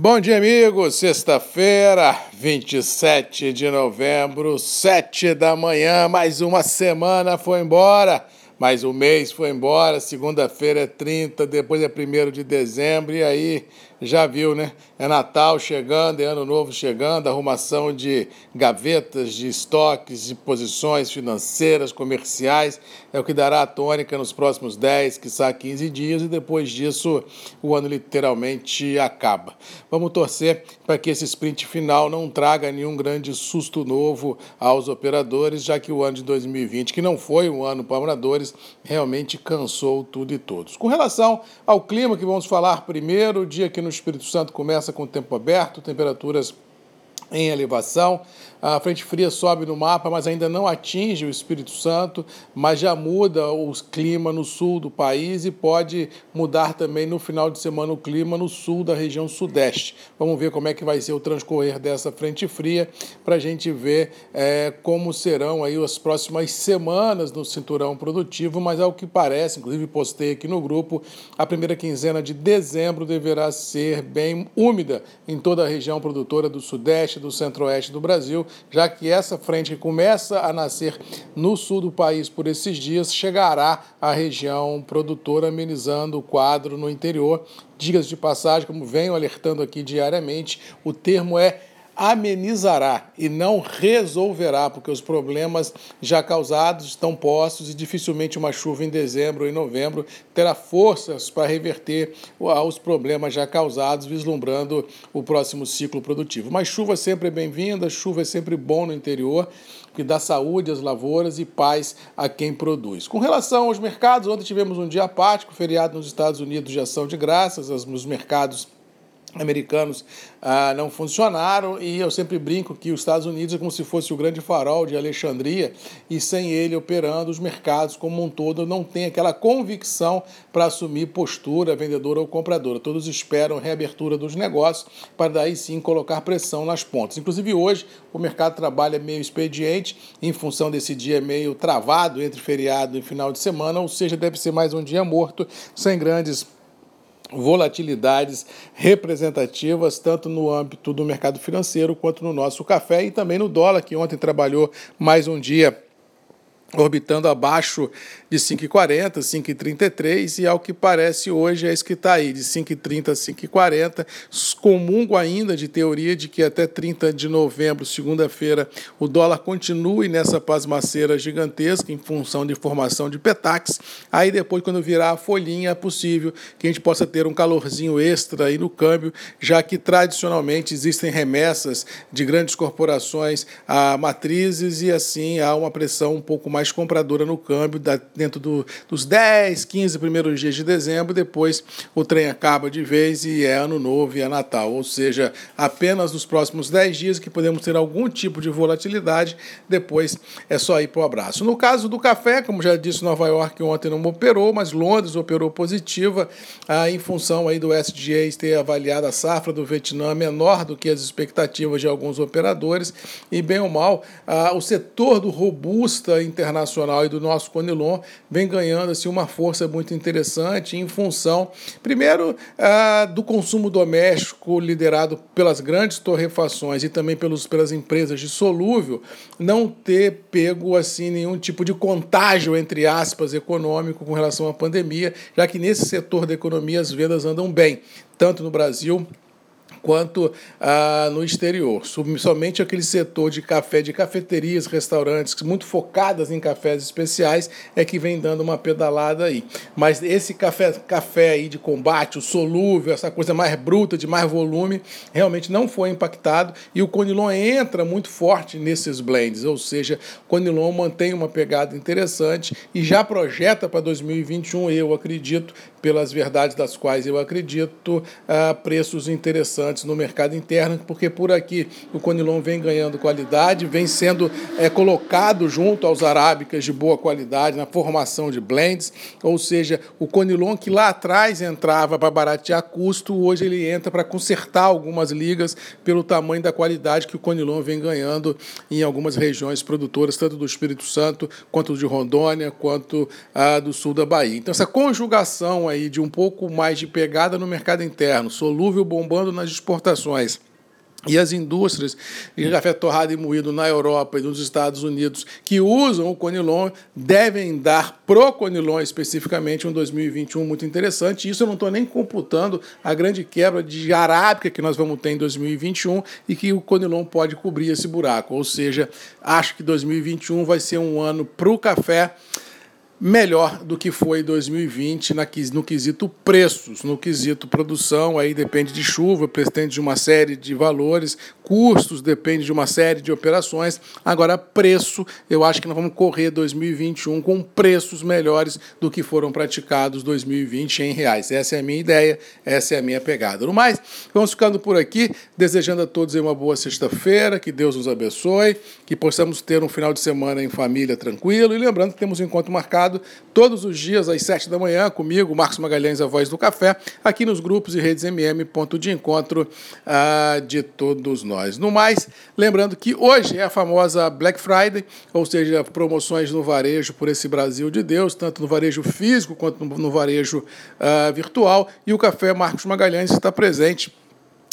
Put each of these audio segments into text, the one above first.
Bom dia, amigos. Sexta-feira, 27 de novembro, 7 da manhã. Mais uma semana foi embora. Mais um mês foi embora. Segunda-feira é 30, depois é 1 de dezembro. E aí já viu, né? É Natal chegando, é Ano Novo chegando, arrumação de gavetas, de estoques, de posições financeiras, comerciais, é o que dará a tônica nos próximos 10, quiçá 15 dias, e depois disso o ano literalmente acaba. Vamos torcer para que esse sprint final não traga nenhum grande susto novo aos operadores, já que o ano de 2020, que não foi um ano para operadores, realmente cansou tudo e todos. Com relação ao clima, que vamos falar primeiro, o dia que no Espírito Santo começa com o tempo aberto, temperaturas em elevação. A frente fria sobe no mapa, mas ainda não atinge o Espírito Santo, mas já muda o clima no sul do país e pode mudar também no final de semana o clima no sul da região sudeste. Vamos ver como é que vai ser o transcorrer dessa frente fria para a gente ver é, como serão aí as próximas semanas no cinturão produtivo, mas ao que parece, inclusive postei aqui no grupo, a primeira quinzena de dezembro deverá ser bem úmida em toda a região produtora do sudeste, do centro-oeste do Brasil já que essa frente que começa a nascer no sul do país por esses dias chegará à região produtora, amenizando o quadro no interior. Digas de passagem, como venho alertando aqui diariamente, o termo é amenizará e não resolverá, porque os problemas já causados estão postos e dificilmente uma chuva em dezembro ou em novembro terá forças para reverter os problemas já causados, vislumbrando o próximo ciclo produtivo. Mas chuva sempre é bem-vinda, chuva é sempre bom no interior, que dá saúde às lavouras e paz a quem produz. Com relação aos mercados, ontem tivemos um dia apático, feriado nos Estados Unidos de ação de graças, os mercados americanos ah, não funcionaram e eu sempre brinco que os Estados Unidos é como se fosse o grande farol de Alexandria e sem ele operando os mercados como um todo não tem aquela convicção para assumir postura vendedora ou compradora. Todos esperam reabertura dos negócios para daí sim colocar pressão nas pontas. Inclusive hoje o mercado trabalha meio expediente em função desse dia meio travado entre feriado e final de semana, ou seja, deve ser mais um dia morto sem grandes volatilidades representativas, tanto no âmbito do mercado financeiro quanto no nosso café e também no dólar, que ontem trabalhou mais um dia orbitando abaixo de 5,40, 5,33 e ao que parece hoje é isso que está aí, de 5,30 a 5,40. Comungo ainda de teoria de que até 30 de novembro, segunda-feira, o dólar continue nessa pasmaceira gigantesca em função de formação de petax. Aí depois, quando virar a folhinha, é possível que a gente possa ter um calorzinho extra aí no câmbio, já que tradicionalmente existem remessas de grandes corporações a matrizes e assim há uma pressão um pouco mais mais compradora no câmbio dentro do, dos 10, 15 primeiros dias de dezembro, depois o trem acaba de vez e é ano novo e é Natal. Ou seja, apenas nos próximos 10 dias que podemos ter algum tipo de volatilidade, depois é só ir para o abraço. No caso do café, como já disse, Nova York ontem não operou, mas Londres operou positiva, ah, em função aí do SGA ter avaliado a safra do Vietnã menor do que as expectativas de alguns operadores, e bem ou mal, ah, o setor do robusta internacional internacional e do nosso Conilon vem ganhando assim, uma força muito interessante em função, primeiro, ah, do consumo doméstico liderado pelas grandes torrefações e também pelos, pelas empresas de solúvel, não ter pego assim nenhum tipo de contágio, entre aspas, econômico com relação à pandemia, já que nesse setor da economia as vendas andam bem, tanto no Brasil quanto ah, no exterior. Somente aquele setor de café, de cafeterias, restaurantes, muito focadas em cafés especiais, é que vem dando uma pedalada aí. Mas esse café, café aí de combate, o solúvel, essa coisa mais bruta, de mais volume, realmente não foi impactado e o Conilon entra muito forte nesses blends, ou seja, o Conilon mantém uma pegada interessante e já projeta para 2021, eu acredito, pelas verdades das quais eu acredito, ah, preços interessantes no mercado interno, porque por aqui o Conilon vem ganhando qualidade, vem sendo é, colocado junto aos arábicas de boa qualidade na formação de blends, ou seja, o Conilon que lá atrás entrava para baratear custo, hoje ele entra para consertar algumas ligas pelo tamanho da qualidade que o Conilon vem ganhando em algumas regiões produtoras, tanto do Espírito Santo, quanto de Rondônia, quanto ah, do sul da Bahia. Então essa conjugação aí de um pouco mais de pegada no mercado interno, solúvel bombando nas exportações e as indústrias de café torrado e moído na Europa e nos Estados Unidos que usam o Conilon devem dar pro Conilon especificamente um 2021 muito interessante. Isso eu não estou nem computando a grande quebra de arábica que nós vamos ter em 2021 e que o Conilon pode cobrir esse buraco. Ou seja, acho que 2021 vai ser um ano para o café melhor do que foi 2020 no quesito preços, no quesito produção, aí depende de chuva, depende de uma série de valores, custos, depende de uma série de operações. Agora, preço, eu acho que nós vamos correr 2021 com preços melhores do que foram praticados 2020 em reais. Essa é a minha ideia, essa é a minha pegada. No mais, vamos ficando por aqui, desejando a todos uma boa sexta-feira, que Deus nos abençoe, que possamos ter um final de semana em família tranquilo e lembrando que temos um encontro marcado todos os dias às sete da manhã comigo, Marcos Magalhães, a voz do café, aqui nos grupos e redes MM, ponto de encontro uh, de todos nós. No mais, lembrando que hoje é a famosa Black Friday, ou seja, promoções no varejo por esse Brasil de Deus, tanto no varejo físico quanto no, varejo uh, virtual, e o Café Marcos Magalhães está presente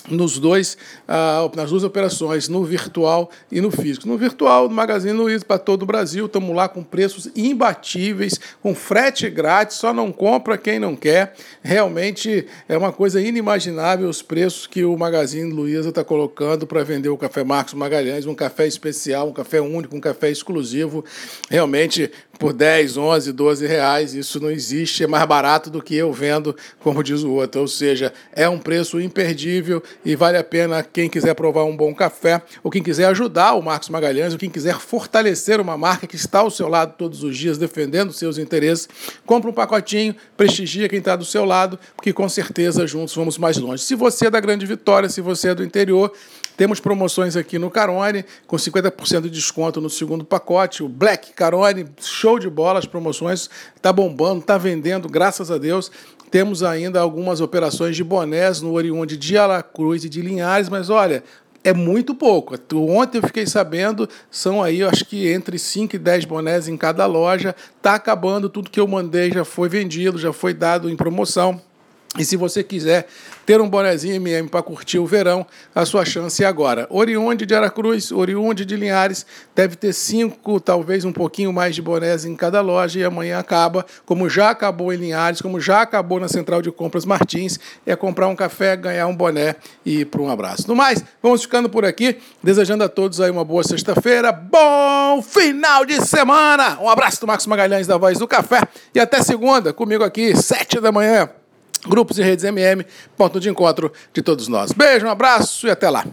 nos dois, uh, nas duas operações, no virtual e no físico. No virtual, no Magazine Luiza para todo o Brasil, estamos lá com preços imbatíveis, com frete grátis, só não compra quem não quer. Realmente é uma coisa inimaginável os preços que o Magazine Luiza está colocando para vender o Café Marcos Magalhães, um café especial, um café único, um café exclusivo. Realmente por 10, 11, 12 reais, isso não existe, é mais barato do que eu vendo, como diz o outro. Ou seja, é um preço imperdível e vale a pena quem quiser provar um bom café, ou quem quiser ajudar o Marcos Magalhães, ou quem quiser fortalecer uma marca que está ao seu lado todos os dias, defendendo seus interesses, compra um pacotinho, prestigia quem está do seu lado, porque com certeza juntos vamos mais longe. Se você é da Grande Vitória, se você é do interior, temos promoções aqui no Carone, com 50% de desconto no segundo pacote. O Black Carone, show de bola, as promoções, está bombando, está vendendo, graças a Deus. Temos ainda algumas operações de bonés no Oriunde de Alacruz e de Linhares, mas olha, é muito pouco. Ontem eu fiquei sabendo, são aí, eu acho que entre 5 e 10 bonés em cada loja. Está acabando, tudo que eu mandei já foi vendido, já foi dado em promoção. E se você quiser ter um bonezinho MM para curtir o verão, a sua chance é agora. Oriunde de Aracruz, oriunde de Linhares, deve ter cinco, talvez um pouquinho mais de bonés em cada loja e amanhã acaba, como já acabou em Linhares, como já acabou na Central de Compras Martins, é comprar um café, ganhar um boné e ir para um abraço. No mais, vamos ficando por aqui, desejando a todos aí uma boa sexta-feira, bom final de semana! Um abraço do Marcos Magalhães da Voz do Café e até segunda, comigo aqui, sete da manhã. Grupos e redes MM, ponto de encontro de todos nós. Beijo, um abraço e até lá.